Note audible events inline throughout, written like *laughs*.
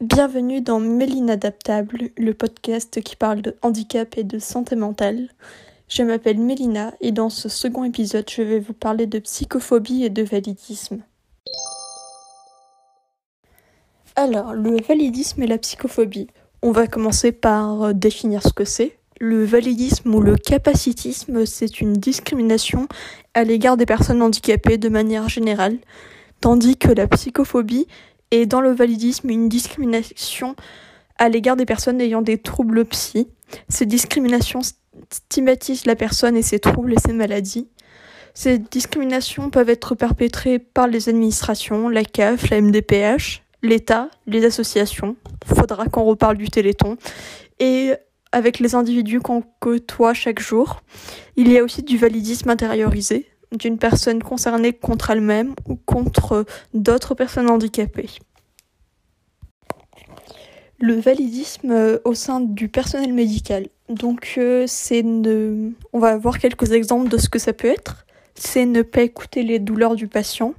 Bienvenue dans Méline Adaptable, le podcast qui parle de handicap et de santé mentale. Je m'appelle Mélina et dans ce second épisode, je vais vous parler de psychophobie et de validisme. Alors, le validisme et la psychophobie. On va commencer par euh, définir ce que c'est. Le validisme ou le capacitisme, c'est une discrimination à l'égard des personnes handicapées de manière générale, tandis que la psychophobie est dans le validisme une discrimination à l'égard des personnes ayant des troubles psy. Ces discriminations stigmatisent la personne et ses troubles et ses maladies. Ces discriminations peuvent être perpétrées par les administrations, la CAF, la MDPH, l'État, les associations. Faudra qu'on reparle du Téléthon. Et avec les individus qu'on côtoie chaque jour. Il y a aussi du validisme intériorisé d'une personne concernée contre elle-même ou contre d'autres personnes handicapées. Le validisme euh, au sein du personnel médical. Donc euh, c'est ne... on va voir quelques exemples de ce que ça peut être. C'est ne pas écouter les douleurs du patient.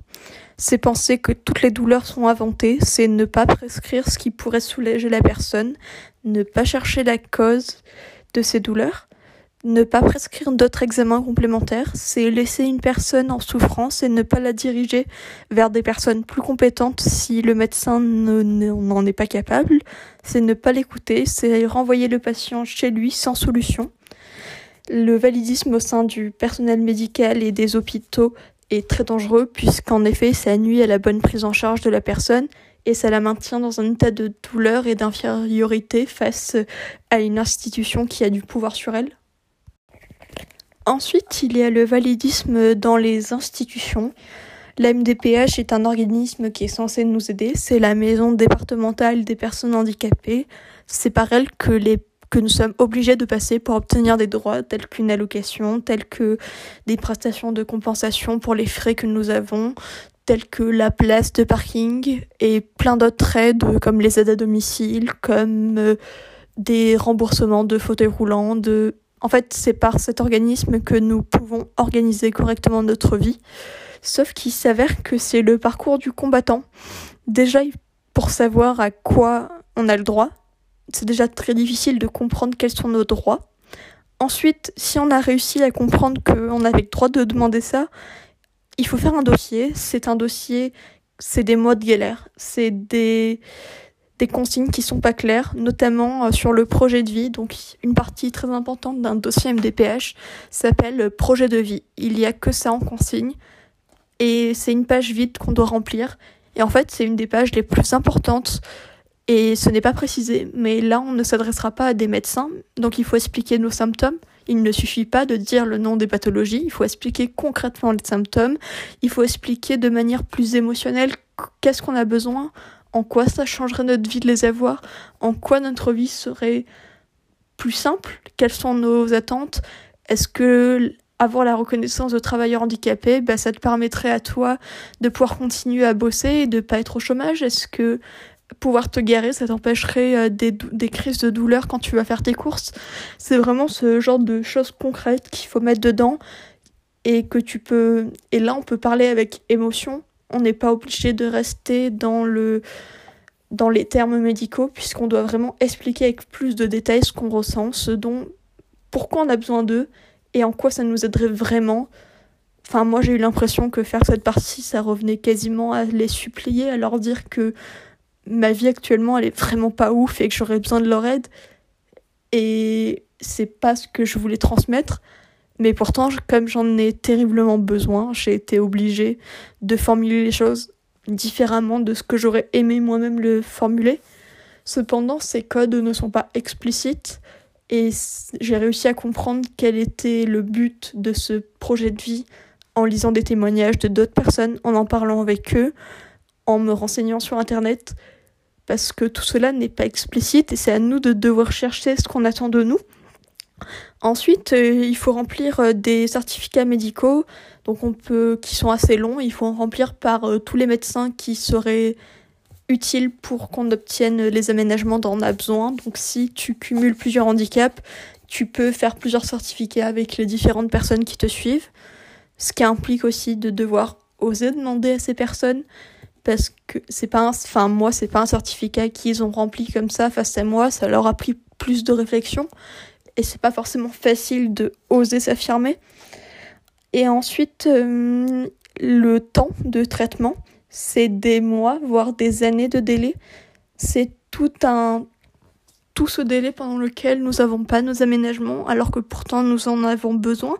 C'est penser que toutes les douleurs sont inventées. C'est ne pas prescrire ce qui pourrait soulager la personne. Ne pas chercher la cause de ces douleurs ne pas prescrire d'autres examens complémentaires, c'est laisser une personne en souffrance et ne pas la diriger vers des personnes plus compétentes si le médecin n'en est pas capable. C'est ne pas l'écouter, c'est renvoyer le patient chez lui sans solution. Le validisme au sein du personnel médical et des hôpitaux est très dangereux puisqu'en effet ça nuit à la bonne prise en charge de la personne et ça la maintient dans un état de douleur et d'infériorité face à une institution qui a du pouvoir sur elle. Ensuite, il y a le validisme dans les institutions. La MDPH est un organisme qui est censé nous aider. C'est la maison départementale des personnes handicapées. C'est par elle que que nous sommes obligés de passer pour obtenir des droits tels qu'une allocation, tels que des prestations de compensation pour les frais que nous avons, tels que la place de parking et plein d'autres aides comme les aides à domicile, comme euh, des remboursements de fauteuils roulants, de en fait, c'est par cet organisme que nous pouvons organiser correctement notre vie. Sauf qu'il s'avère que c'est le parcours du combattant. Déjà, pour savoir à quoi on a le droit, c'est déjà très difficile de comprendre quels sont nos droits. Ensuite, si on a réussi à comprendre qu'on avait le droit de demander ça, il faut faire un dossier. C'est un dossier, c'est des mois de galère. C'est des, des consignes qui sont pas claires, notamment euh, sur le projet de vie. Donc une partie très importante d'un dossier MDPH s'appelle projet de vie. Il y a que ça en consigne et c'est une page vide qu'on doit remplir. Et en fait, c'est une des pages les plus importantes et ce n'est pas précisé. Mais là, on ne s'adressera pas à des médecins, donc il faut expliquer nos symptômes. Il ne suffit pas de dire le nom des pathologies, il faut expliquer concrètement les symptômes, il faut expliquer de manière plus émotionnelle qu'est-ce qu'on a besoin en quoi ça changerait notre vie de les avoir, en quoi notre vie serait plus simple, quelles sont nos attentes, est-ce que avoir la reconnaissance de travailleur handicapé, bah, ça te permettrait à toi de pouvoir continuer à bosser et de pas être au chômage? Est-ce que pouvoir te garer, ça t'empêcherait euh, des, des crises de douleur quand tu vas faire tes courses? C'est vraiment ce genre de choses concrètes qu'il faut mettre dedans et que tu peux... Et là, on peut parler avec émotion on n'est pas obligé de rester dans le dans les termes médicaux puisqu'on doit vraiment expliquer avec plus de détails ce qu'on ressent, ce dont pourquoi on a besoin d'eux et en quoi ça nous aiderait vraiment. Enfin, moi j'ai eu l'impression que faire cette partie, ça revenait quasiment à les supplier, à leur dire que ma vie actuellement elle est vraiment pas ouf et que j'aurais besoin de leur aide. Et c'est pas ce que je voulais transmettre. Mais pourtant, comme j'en ai terriblement besoin, j'ai été obligée de formuler les choses différemment de ce que j'aurais aimé moi-même le formuler. Cependant, ces codes ne sont pas explicites et j'ai réussi à comprendre quel était le but de ce projet de vie en lisant des témoignages de d'autres personnes, en en parlant avec eux, en me renseignant sur Internet, parce que tout cela n'est pas explicite et c'est à nous de devoir chercher ce qu'on attend de nous. Ensuite, euh, il faut remplir euh, des certificats médicaux, qui sont assez longs. Il faut en remplir par euh, tous les médecins qui seraient utiles pour qu'on obtienne les aménagements dont on a besoin. Donc, si tu cumules plusieurs handicaps, tu peux faire plusieurs certificats avec les différentes personnes qui te suivent. Ce qui implique aussi de devoir oser demander à ces personnes parce que c'est pas un, enfin moi c'est pas un certificat qu'ils ont rempli comme ça face à moi, ça leur a pris plus de réflexion et c'est pas forcément facile de oser s'affirmer. Et ensuite euh, le temps de traitement, c'est des mois voire des années de délai. C'est tout un tout ce délai pendant lequel nous n'avons pas nos aménagements alors que pourtant nous en avons besoin.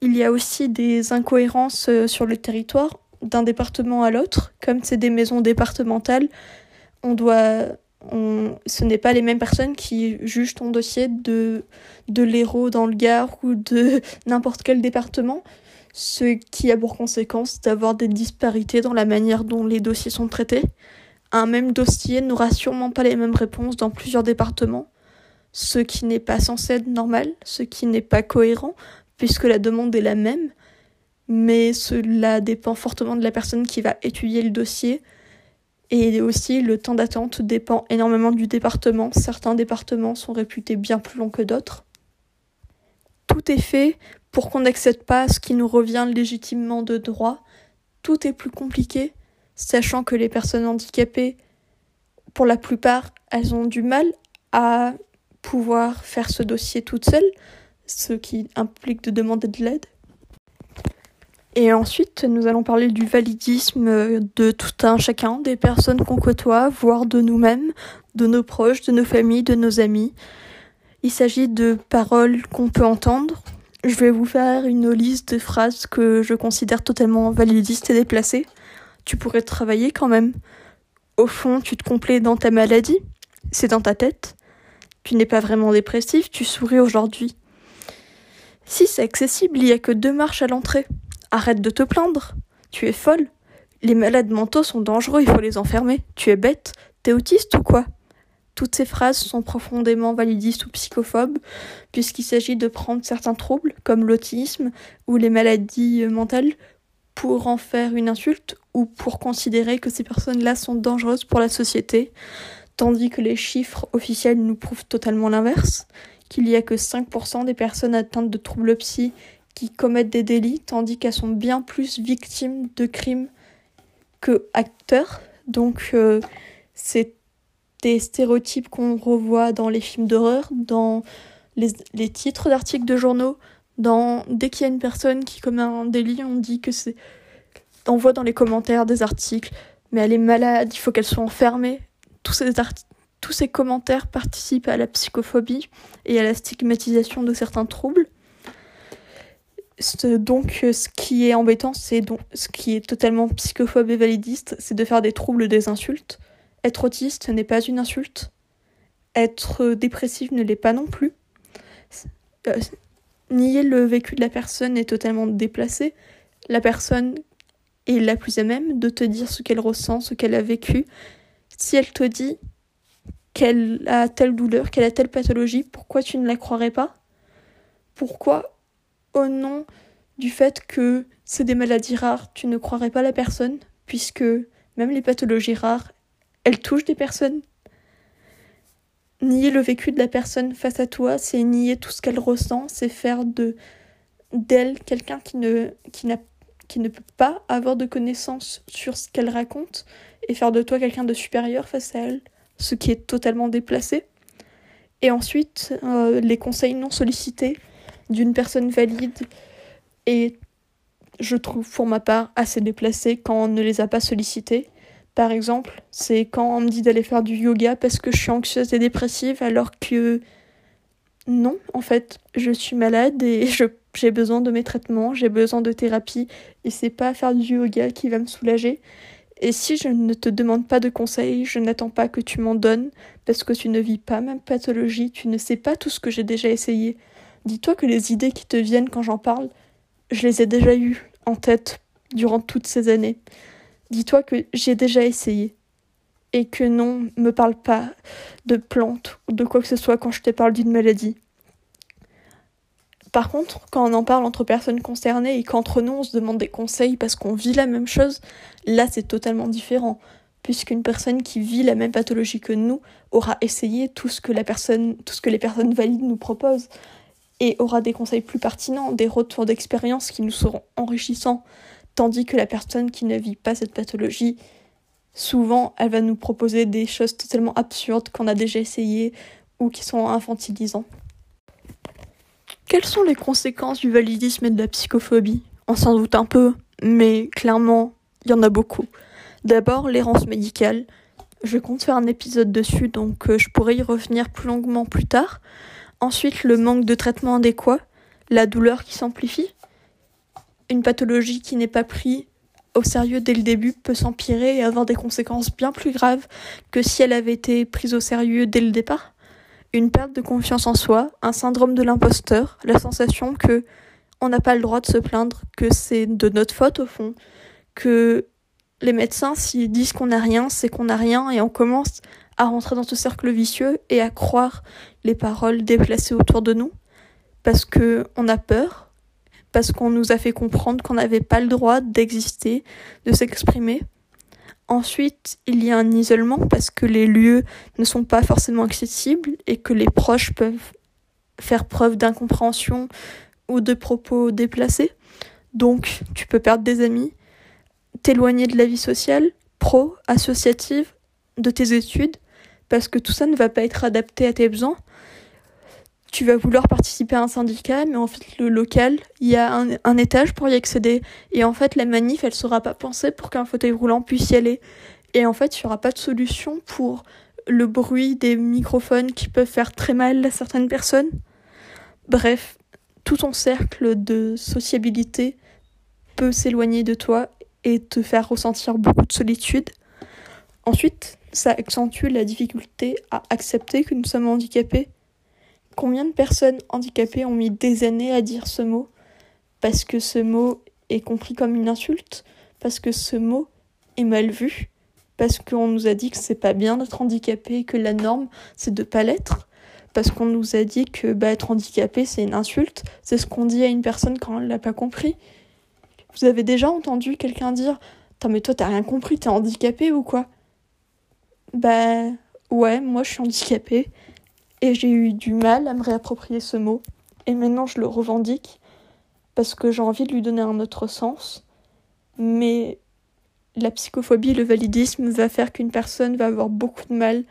Il y a aussi des incohérences euh, sur le territoire d'un département à l'autre, comme c'est des maisons départementales, on doit, ce n'est pas les mêmes personnes qui jugent ton dossier de, de l'Hérault dans le Gard ou de *laughs* n'importe quel département, ce qui a pour conséquence d'avoir des disparités dans la manière dont les dossiers sont traités. Un même dossier n'aura sûrement pas les mêmes réponses dans plusieurs départements, ce qui n'est pas censé être normal, ce qui n'est pas cohérent, puisque la demande est la même, mais cela dépend fortement de la personne qui va étudier le dossier. Et aussi, le temps d'attente dépend énormément du département. Certains départements sont réputés bien plus longs que d'autres. Tout est fait pour qu'on n'accède pas ce qui nous revient légitimement de droit. Tout est plus compliqué, sachant que les personnes handicapées, pour la plupart, elles ont du mal à pouvoir faire ce dossier toutes seules, ce qui implique de demander de l'aide. Et ensuite, nous allons parler du validisme de tout un chacun, des personnes qu'on côtoie, voire de nous-mêmes, de nos proches, de nos familles, de nos amis. Il s'agit de paroles qu'on peut entendre. Je vais vous faire une liste de phrases que je considère totalement validistes et déplacées. Tu pourrais travailler quand même. Au fond, tu te complais dans ta maladie. C'est dans ta tête. Tu n'es pas vraiment dépressif, tu souris aujourd'hui. Si c'est accessible, il n'y a que deux marches à l'entrée. Arrête de te plaindre. Tu es folle. Les malades mentaux sont dangereux, il faut les enfermer. Tu es bête. T'es autiste ou quoi? Toutes ces phrases sont profondément validistes ou psychophobes, puisqu'il s'agit de prendre certains troubles, comme l'autisme ou les maladies mentales, pour en faire une insulte ou pour considérer que ces personnes-là sont dangereuses pour la société, tandis que les chiffres officiels nous prouvent totalement l'inverse, qu'il n'y a que 5% des personnes atteintes de troubles psy qui commettent des délits, tandis qu'elles sont bien plus victimes de crimes que acteurs. Donc euh, c'est des stéréotypes qu'on revoit dans les films d'horreur, dans les, les titres d'articles de journaux, dans dès qu'il y a une personne qui commet un délit, on dit que c'est on voit dans les commentaires des articles, mais elle est malade, il faut qu'elle soit enfermée. Tous ces, tous ces commentaires participent à la psychophobie et à la stigmatisation de certains troubles donc, euh, ce qui est embêtant, c'est donc ce qui est totalement psychophobe et validiste, c'est de faire des troubles des insultes. Être autiste n'est pas une insulte. Être dépressif ne l'est pas non plus. Euh, nier le vécu de la personne est totalement déplacé. La personne est la plus à même de te dire ce qu'elle ressent, ce qu'elle a vécu. Si elle te dit qu'elle a telle douleur, qu'elle a telle pathologie, pourquoi tu ne la croirais pas? Pourquoi au nom du fait que c'est des maladies rares, tu ne croirais pas la personne, puisque même les pathologies rares, elles touchent des personnes. Nier le vécu de la personne face à toi, c'est nier tout ce qu'elle ressent, c'est faire de d'elle quelqu'un qui ne peut pas avoir de connaissances sur ce qu'elle raconte et faire de toi quelqu'un de supérieur face à elle, ce qui est totalement déplacé. Et ensuite, euh, les conseils non sollicités, d'une personne valide et je trouve pour ma part assez déplacé quand on ne les a pas sollicités. Par exemple, c'est quand on me dit d'aller faire du yoga parce que je suis anxieuse et dépressive alors que non, en fait, je suis malade et *laughs* j'ai besoin de mes traitements, j'ai besoin de thérapie et c'est pas faire du yoga qui va me soulager. Et si je ne te demande pas de conseils, je n'attends pas que tu m'en donnes parce que tu ne vis pas ma pathologie, tu ne sais pas tout ce que j'ai déjà essayé. Dis-toi que les idées qui te viennent quand j'en parle, je les ai déjà eues en tête durant toutes ces années. Dis-toi que j'ai déjà essayé. Et que non, me parle pas de plantes ou de quoi que ce soit quand je te parle d'une maladie. Par contre, quand on en parle entre personnes concernées et qu'entre nous on se demande des conseils parce qu'on vit la même chose, là c'est totalement différent. Puisqu'une personne qui vit la même pathologie que nous aura essayé tout ce que la personne, tout ce que les personnes valides nous proposent et aura des conseils plus pertinents, des retours d'expérience qui nous seront enrichissants, tandis que la personne qui ne vit pas cette pathologie souvent elle va nous proposer des choses totalement absurdes qu'on a déjà essayées ou qui sont infantilisants. Quelles sont les conséquences du validisme et de la psychophobie? On s'en doute un peu, mais clairement, il y en a beaucoup. D'abord, l'errance médicale. Je compte faire un épisode dessus, donc euh, je pourrais y revenir plus longuement plus tard. Ensuite, le manque de traitement adéquat, la douleur qui s'amplifie. Une pathologie qui n'est pas prise au sérieux dès le début peut s'empirer et avoir des conséquences bien plus graves que si elle avait été prise au sérieux dès le départ. Une perte de confiance en soi, un syndrome de l'imposteur, la sensation que on n'a pas le droit de se plaindre, que c'est de notre faute au fond, que les médecins s'ils disent qu'on n'a rien, c'est qu'on n'a rien et on commence à rentrer dans ce cercle vicieux et à croire les paroles déplacées autour de nous parce que on a peur, parce qu'on nous a fait comprendre qu'on n'avait pas le droit d'exister, de s'exprimer. Ensuite, il y a un isolement parce que les lieux ne sont pas forcément accessibles et que les proches peuvent faire preuve d'incompréhension ou de propos déplacés. Donc, tu peux perdre des amis, t'éloigner de la vie sociale, pro, associative, de tes études, parce que tout ça ne va pas être adapté à tes besoins tu vas vouloir participer à un syndicat, mais en fait, le local, il y a un, étage pour y accéder. Et en fait, la manif, elle sera pas pensée pour qu'un fauteuil roulant puisse y aller. Et en fait, il n'y aura pas de solution pour le bruit des microphones qui peuvent faire très mal à certaines personnes. Bref, tout ton cercle de sociabilité peut s'éloigner de toi et te faire ressentir beaucoup de solitude. Ensuite, ça accentue la difficulté à accepter que nous sommes handicapés Combien de personnes handicapées ont mis des années à dire ce mot parce que ce mot est compris comme une insulte, parce que ce mot est mal vu, parce qu'on nous a dit que c'est pas bien d'être handicapé, que la norme c'est de pas l'être, parce qu'on nous a dit que bah, être handicapé c'est une insulte, c'est ce qu'on dit à une personne quand elle l'a pas compris. Vous avez déjà entendu quelqu'un dire Attends, mais toi t'as rien compris, t'es handicapé ou quoi? Bah ouais, moi je suis handicapé et j'ai eu du mal à me réapproprier ce mot. Et maintenant, je le revendique parce que j'ai envie de lui donner un autre sens. Mais la psychophobie, le validisme va faire qu'une personne va avoir beaucoup de mal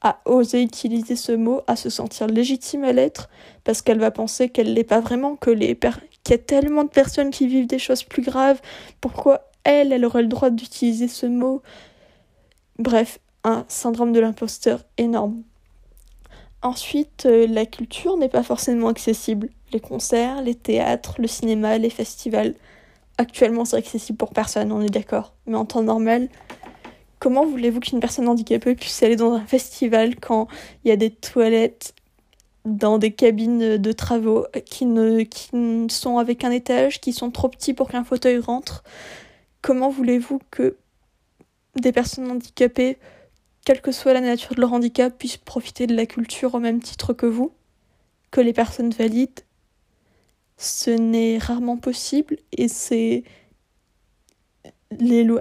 à oser utiliser ce mot, à se sentir légitime à l'être, parce qu'elle va penser qu'elle l'est pas vraiment, que les qu'il y a tellement de personnes qui vivent des choses plus graves, pourquoi elle, elle aurait le droit d'utiliser ce mot? Bref, un syndrome de l'imposteur énorme. Ensuite, euh, la culture n'est pas forcément accessible. Les concerts, les théâtres, le cinéma, les festivals. Actuellement, c'est accessible pour personne, on est d'accord. Mais en temps normal, comment voulez-vous qu'une personne handicapée puisse aller dans un festival quand il y a des toilettes dans des cabines de travaux qui ne, qui sont avec un étage, qui sont trop petits pour qu'un fauteuil rentre? Comment voulez-vous que des personnes handicapées quelle que soit la nature de leur handicap, puissent profiter de la culture au même titre que vous, que les personnes valides. Ce n'est rarement possible et c'est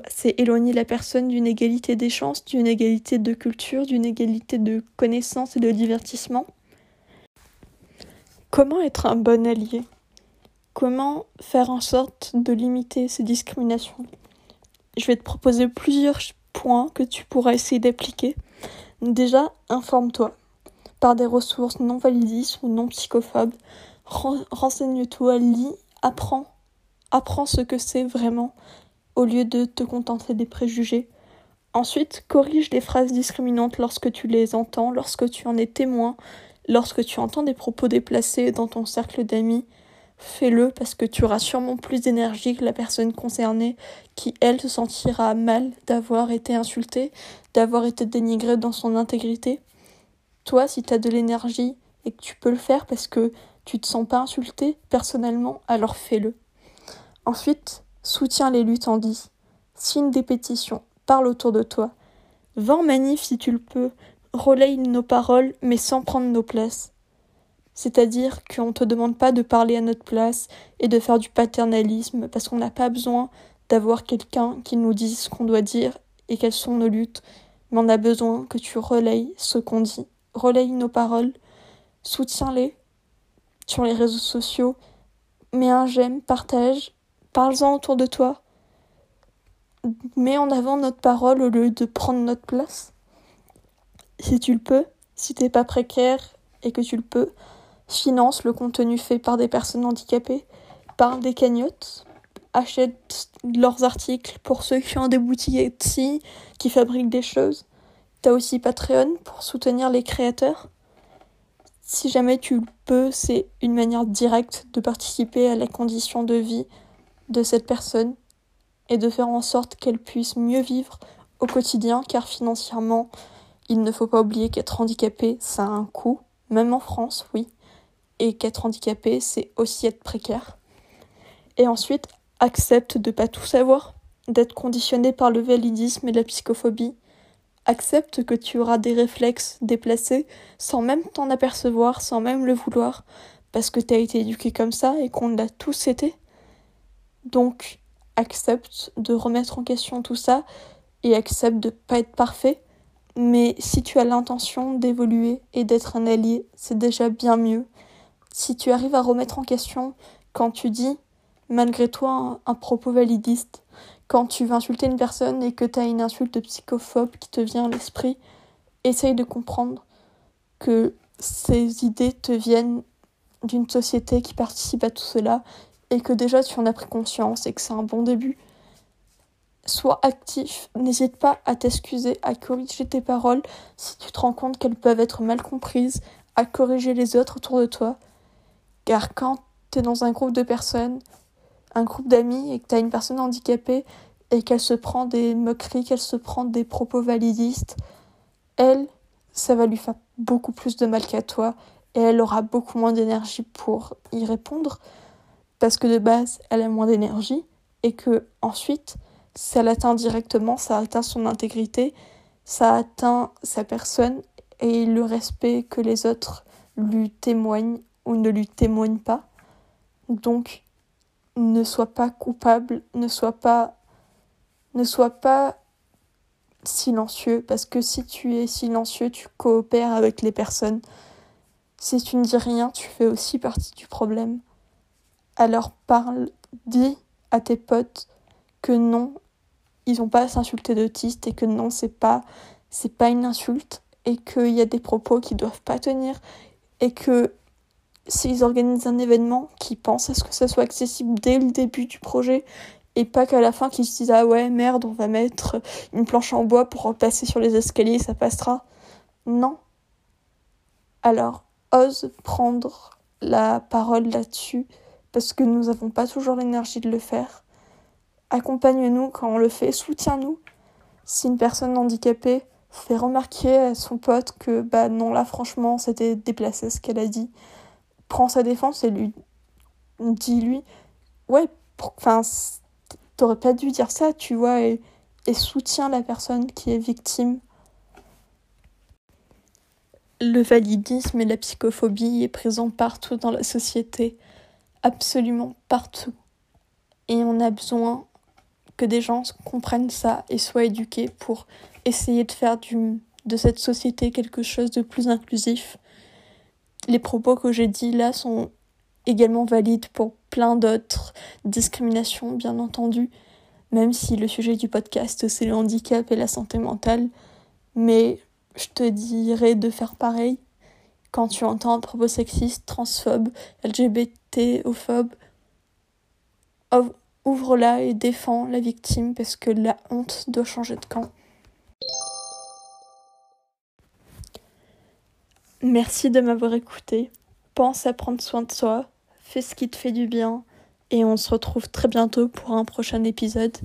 c'est éloigner la personne d'une égalité des chances, d'une égalité de culture, d'une égalité de connaissances et de divertissement. Comment être un bon allié? Comment faire en sorte de limiter ces discriminations? Je vais te proposer plusieurs points que tu pourras essayer d'appliquer. Déjà, informe-toi par des ressources non validistes ou non psychophobes. Renseigne-toi, lis, apprends. Apprends ce que c'est vraiment au lieu de te contenter des préjugés. Ensuite, corrige les phrases discriminantes lorsque tu les entends, lorsque tu en es témoin, lorsque tu entends des propos déplacés dans ton cercle d'amis fais-le parce que tu auras sûrement plus d'énergie que la personne concernée qui, elle, se sentira mal d'avoir été insultée, d'avoir été dénigrée dans son intégrité. Toi, si tu as de l'énergie et que tu peux le faire parce que tu te sens pas insulté personnellement, alors fais-le. Ensuite, soutiens les luttes en dit. Signe des pétitions, parle autour de toi. Va en manif si tu le peux, relaye nos paroles mais sans prendre nos places. C'est-à-dire qu'on ne te demande pas de parler à notre place et de faire du paternalisme parce qu'on n'a pas besoin d'avoir quelqu'un qui nous dise ce qu'on doit dire et quelles sont nos luttes, mais on a besoin que tu relayes ce qu'on dit, relaye nos paroles, soutiens-les sur les réseaux sociaux, mets un j'aime, partage, parle-en autour de toi. met en avant notre parole au lieu de prendre notre place. Si tu le peux, si t'es pas précaire et que tu le peux, finance le contenu fait par des personnes handicapées, par des cagnottes, achète leurs articles pour ceux qui ont des boutiques Etsy, qui fabriquent des choses. T'as aussi Patreon pour soutenir les créateurs. Si jamais tu le peux, c'est une manière directe de participer à la condition de vie de cette personne et de faire en sorte qu'elle puisse mieux vivre au quotidien car financièrement, il ne faut pas oublier qu'être handicapé, ça a un coût, même en France, oui. Et qu'être handicapé, c'est aussi être précaire. Et ensuite, accepte de pas tout savoir, d'être conditionné par le validisme et la psychophobie. Accepte que tu auras des réflexes déplacés sans même t'en apercevoir, sans même le vouloir, parce que tu as été éduqué comme ça et qu'on l'a tous été. Donc, accepte de remettre en question tout ça et accepte de pas être parfait. Mais si tu as l'intention d'évoluer et d'être un allié, c'est déjà bien mieux. Si tu arrives à remettre en question quand tu dis malgré toi un, propos validiste, quand tu veux insulter une personne et que tu as une insulte psychophobe qui te vient à l'esprit, essaye de comprendre que ces idées te viennent d'une société qui participe à tout cela et que déjà tu en as pris conscience et que c'est un bon début. Sois actif, n'hésite pas à t'excuser, à corriger tes paroles si tu te rends compte qu'elles peuvent être mal comprises, à corriger les autres autour de toi. Car quand tu es dans un groupe de personnes, un groupe d'amis et que tu as une personne handicapée et qu'elle se prend des moqueries, qu'elle se prend des propos validistes, elle, ça va lui faire beaucoup plus de mal qu'à toi et elle aura beaucoup moins d'énergie pour y répondre parce que de base, elle a moins d'énergie et que ensuite, ça l'atteint directement, ça atteint son intégrité, ça atteint sa personne et le respect que les autres lui témoignent ou ne lui témoignent pas. Donc, ne sois pas coupable, ne sois pas ne sois pas silencieux parce que si tu es silencieux, tu coopères avec les personnes. Si tu ne dis rien, tu fais aussi partie du problème. Alors parle, dis à tes potes que non, ils n'ont pas à s'insulter d'autiste et que non, c'est pas c'est pas une insulte et qu'il y a des propos qui doivent pas tenir et que s'ils organisent un événement, qui pensent à ce que ça soit accessible dès le début du projet et pas qu'à la fin qu'ils se disent ah ouais merde on va mettre une planche en bois pour passer sur les escaliers ça passera. Non. Alors ose prendre la parole là-dessus parce que nous n'avons pas toujours l'énergie de le faire. Accompagne-nous quand on le fait, soutiens-nous. Si une personne handicapée fait remarquer à son pote que bah non là franchement c'était déplacé ce qu'elle a dit, prends sa défense et lui dit lui ouais enfin t'aurais pas dû dire ça tu vois et, et soutiens la personne qui est victime. Le validisme et la psychophobie est présent partout dans la société absolument partout. Et on a besoin que des gens comprennent ça et soient éduqués pour essayer de faire du, de cette société quelque chose de plus inclusif les propos que j'ai dit là sont également valides pour plein d'autres discriminations, bien entendu, même si le sujet du podcast c'est le handicap et la santé mentale. Mais je te dirais de faire pareil quand tu entends un propos sexiste, transphobe, LGBT-ophobe. Ouvre-la et défends la victime parce que la honte doit changer de camp. Merci de m'avoir écouté. Pense à prendre soin de soi, fais ce qui te fait du bien, et on se retrouve très bientôt pour un prochain épisode.